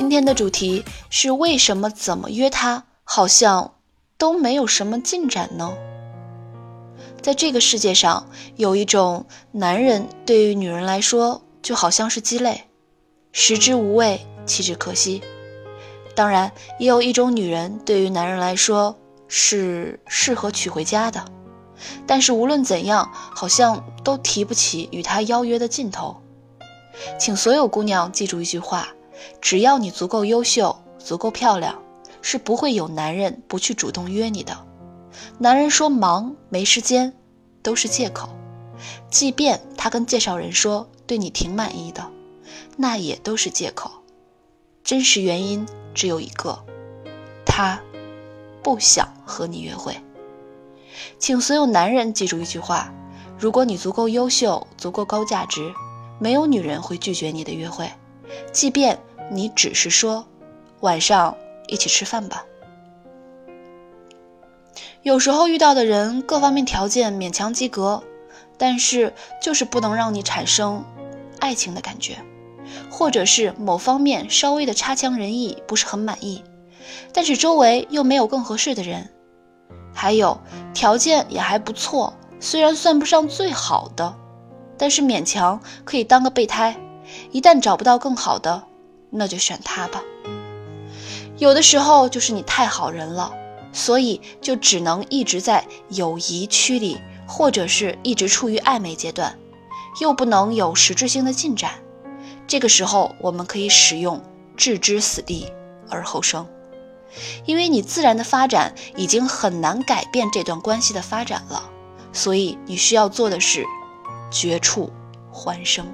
今天的主题是为什么怎么约他好像都没有什么进展呢？在这个世界上，有一种男人对于女人来说就好像是鸡肋，食之无味，弃之可惜。当然，也有一种女人对于男人来说是适合娶回家的，但是无论怎样，好像都提不起与他邀约的劲头。请所有姑娘记住一句话：只要你足够优秀、足够漂亮，是不会有男人不去主动约你的。男人说忙没时间，都是借口。即便他跟介绍人说对你挺满意的，那也都是借口。真实原因只有一个，他不想和你约会。请所有男人记住一句话：如果你足够优秀、足够高价值，没有女人会拒绝你的约会，即便你只是说晚上一起吃饭吧。有时候遇到的人各方面条件勉强及格，但是就是不能让你产生爱情的感觉，或者是某方面稍微的差强人意，不是很满意，但是周围又没有更合适的人，还有条件也还不错，虽然算不上最好的，但是勉强可以当个备胎。一旦找不到更好的，那就选他吧。有的时候就是你太好人了，所以就只能一直在友谊区里，或者是一直处于暧昧阶段，又不能有实质性的进展。这个时候，我们可以使用置之死地而后生，因为你自然的发展已经很难改变这段关系的发展了，所以你需要做的是绝处还生。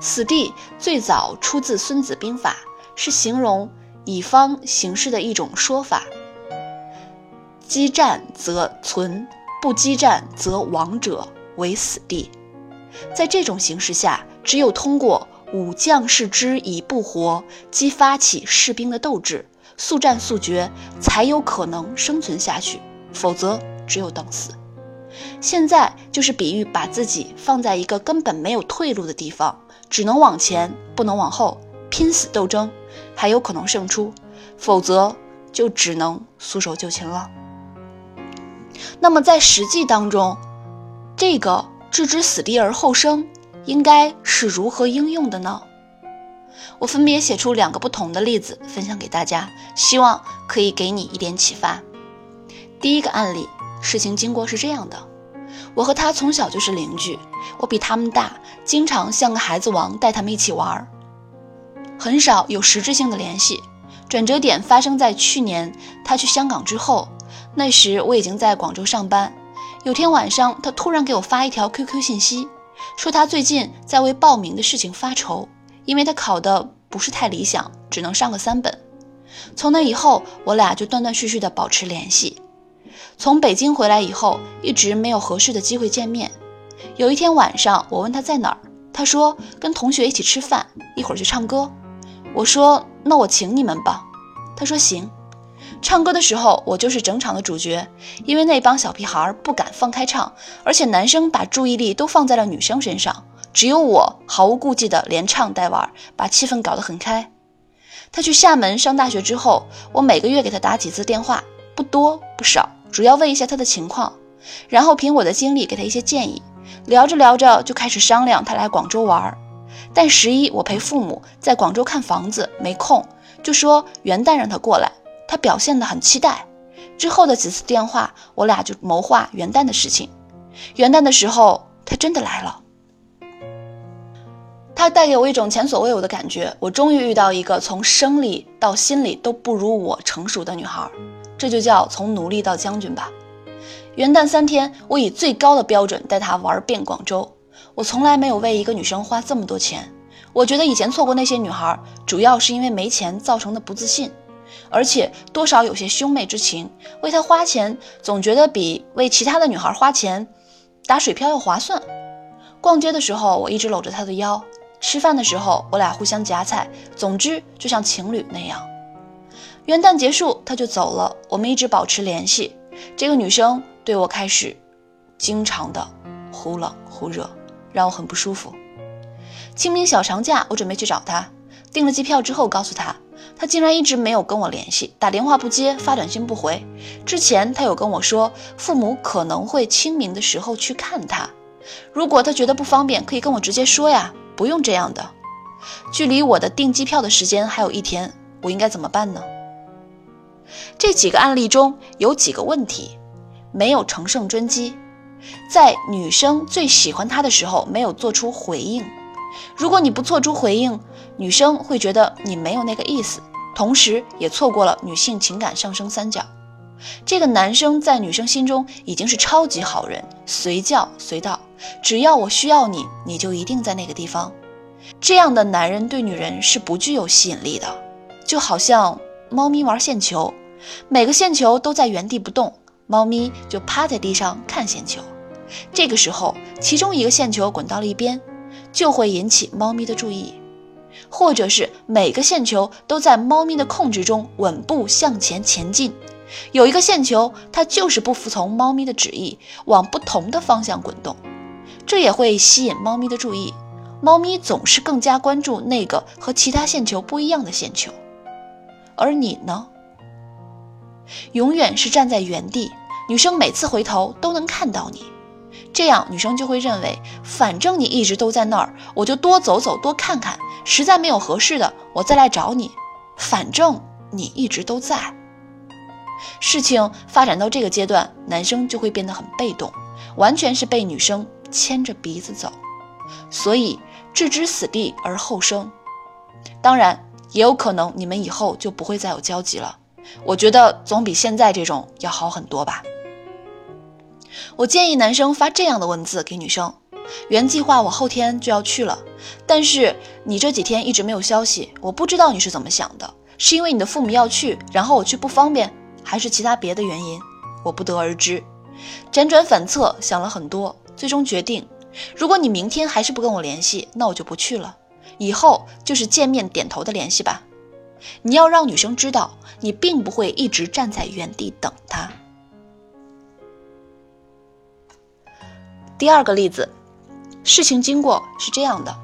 死地最早出自《孙子兵法》，是形容乙方形势的一种说法。激战则存，不激战则亡者为死地。在这种形势下，只有通过武将士之以不活，激发起士兵的斗志，速战速决，才有可能生存下去，否则只有等死。现在就是比喻把自己放在一个根本没有退路的地方，只能往前，不能往后，拼死斗争，还有可能胜出，否则就只能束手就擒了。那么在实际当中，这个置之死地而后生，应该是如何应用的呢？我分别写出两个不同的例子分享给大家，希望可以给你一点启发。第一个案例，事情经过是这样的：我和他从小就是邻居，我比他们大，经常像个孩子王带他们一起玩儿，很少有实质性的联系。转折点发生在去年他去香港之后，那时我已经在广州上班。有天晚上，他突然给我发一条 QQ 信息，说他最近在为报名的事情发愁，因为他考的不是太理想，只能上个三本。从那以后，我俩就断断续续的保持联系。从北京回来以后，一直没有合适的机会见面。有一天晚上，我问他在哪儿，他说跟同学一起吃饭，一会儿去唱歌。我说那我请你们吧。他说行。唱歌的时候，我就是整场的主角，因为那帮小屁孩不敢放开唱，而且男生把注意力都放在了女生身上，只有我毫无顾忌的连唱带玩，把气氛搞得很开。他去厦门上大学之后，我每个月给他打几次电话，不多不少，主要问一下他的情况，然后凭我的经历给他一些建议。聊着聊着就开始商量他来广州玩，但十一我陪父母在广州看房子，没空，就说元旦让他过来。他表现得很期待。之后的几次电话，我俩就谋划元旦的事情。元旦的时候，他真的来了。他带给我一种前所未有的感觉，我终于遇到一个从生理到心理都不如我成熟的女孩，这就叫从奴隶到将军吧。元旦三天，我以最高的标准带她玩遍广州。我从来没有为一个女生花这么多钱。我觉得以前错过那些女孩，主要是因为没钱造成的不自信，而且多少有些兄妹之情。为她花钱，总觉得比为其他的女孩花钱打水漂要划算。逛街的时候，我一直搂着她的腰；吃饭的时候，我俩互相夹菜。总之，就像情侣那样。元旦结束，他就走了，我们一直保持联系。这个女生对我开始经常的忽冷忽热，让我很不舒服。清明小长假，我准备去找她，订了机票之后告诉她，她竟然一直没有跟我联系，打电话不接，发短信不回。之前她有跟我说，父母可能会清明的时候去看她，如果她觉得不方便，可以跟我直接说呀，不用这样的。距离我的订机票的时间还有一天，我应该怎么办呢？这几个案例中有几个问题，没有乘胜追击，在女生最喜欢他的时候没有做出回应。如果你不做出回应，女生会觉得你没有那个意思，同时也错过了女性情感上升三角。这个男生在女生心中已经是超级好人，随叫随到，只要我需要你，你就一定在那个地方。这样的男人对女人是不具有吸引力的，就好像猫咪玩线球，每个线球都在原地不动，猫咪就趴在地上看线球。这个时候，其中一个线球滚到了一边。就会引起猫咪的注意，或者是每个线球都在猫咪的控制中稳步向前前进。有一个线球，它就是不服从猫咪的旨意，往不同的方向滚动，这也会吸引猫咪的注意。猫咪总是更加关注那个和其他线球不一样的线球，而你呢，永远是站在原地。女生每次回头都能看到你。这样，女生就会认为，反正你一直都在那儿，我就多走走，多看看，实在没有合适的，我再来找你。反正你一直都在。事情发展到这个阶段，男生就会变得很被动，完全是被女生牵着鼻子走。所以，置之死地而后生。当然，也有可能你们以后就不会再有交集了。我觉得总比现在这种要好很多吧。我建议男生发这样的文字给女生：原计划我后天就要去了，但是你这几天一直没有消息，我不知道你是怎么想的，是因为你的父母要去，然后我去不方便，还是其他别的原因，我不得而知。辗转反侧想了很多，最终决定：如果你明天还是不跟我联系，那我就不去了，以后就是见面点头的联系吧。你要让女生知道，你并不会一直站在原地等她。第二个例子，事情经过是这样的：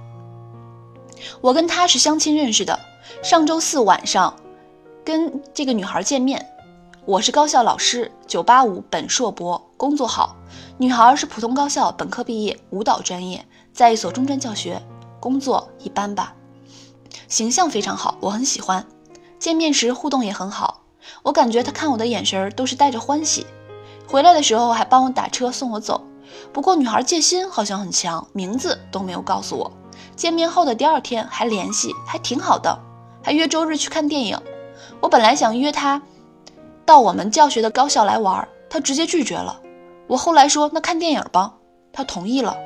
我跟他是相亲认识的，上周四晚上跟这个女孩见面。我是高校老师，985本硕博，工作好；女孩是普通高校本科毕业，舞蹈专业，在一所中专教学，工作一般吧，形象非常好，我很喜欢。见面时互动也很好，我感觉他看我的眼神都是带着欢喜。回来的时候还帮我打车送我走。不过女孩戒心好像很强，名字都没有告诉我。见面后的第二天还联系，还挺好的，还约周日去看电影。我本来想约她到我们教学的高校来玩，他直接拒绝了。我后来说那看电影吧，他同意了。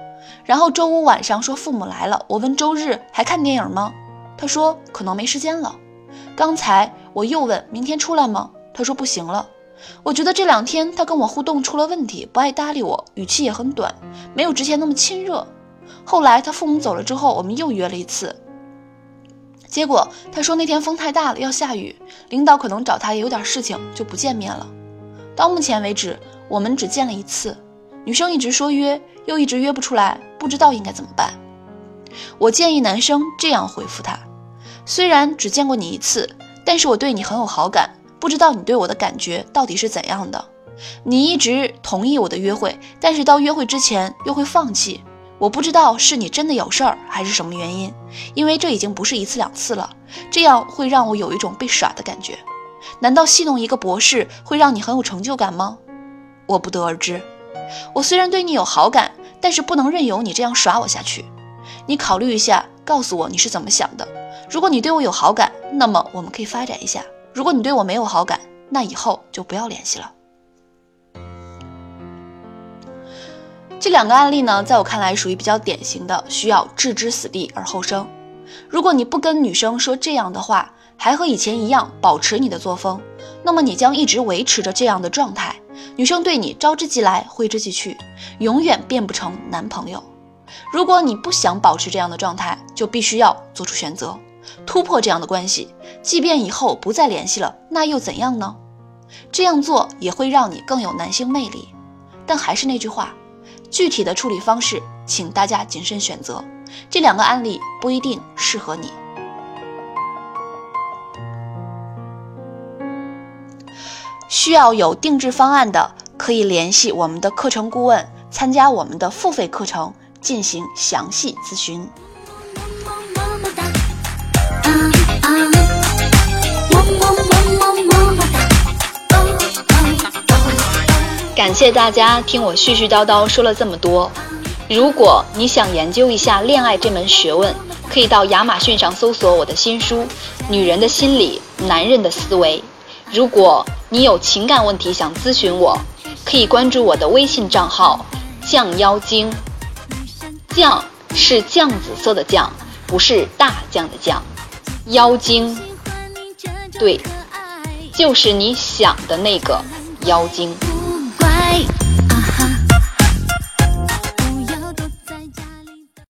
然后周五晚上说父母来了，我问周日还看电影吗？他说可能没时间了。刚才我又问明天出来吗？他说不行了。我觉得这两天他跟我互动出了问题，不爱搭理我，语气也很短，没有之前那么亲热。后来他父母走了之后，我们又约了一次，结果他说那天风太大了，要下雨，领导可能找他也有点事情，就不见面了。到目前为止，我们只见了一次。女生一直说约，又一直约不出来，不知道应该怎么办。我建议男生这样回复她：虽然只见过你一次，但是我对你很有好感。不知道你对我的感觉到底是怎样的？你一直同意我的约会，但是到约会之前又会放弃。我不知道是你真的有事儿，还是什么原因？因为这已经不是一次两次了，这样会让我有一种被耍的感觉。难道戏弄一个博士会让你很有成就感吗？我不得而知。我虽然对你有好感，但是不能任由你这样耍我下去。你考虑一下，告诉我你是怎么想的。如果你对我有好感，那么我们可以发展一下。如果你对我没有好感，那以后就不要联系了。这两个案例呢，在我看来属于比较典型的需要置之死地而后生。如果你不跟女生说这样的话，还和以前一样保持你的作风，那么你将一直维持着这样的状态。女生对你招之即来，挥之即去，永远变不成男朋友。如果你不想保持这样的状态，就必须要做出选择，突破这样的关系。即便以后不再联系了，那又怎样呢？这样做也会让你更有男性魅力。但还是那句话，具体的处理方式，请大家谨慎选择。这两个案例不一定适合你。需要有定制方案的，可以联系我们的课程顾问，参加我们的付费课程进行详细咨询。么么哒，啊啊，么么么么么么哒，感谢大家听我絮絮叨叨说了这么多。如果你想研究一下恋爱这门学问，可以到亚马逊上搜索我的新书《女人的心理，男人的思维》。如果你有情感问题想咨询我，可以关注我的微信账号“降妖精”。降是酱紫色的酱，不是大酱的酱。妖精，对，就是你想的那个妖精。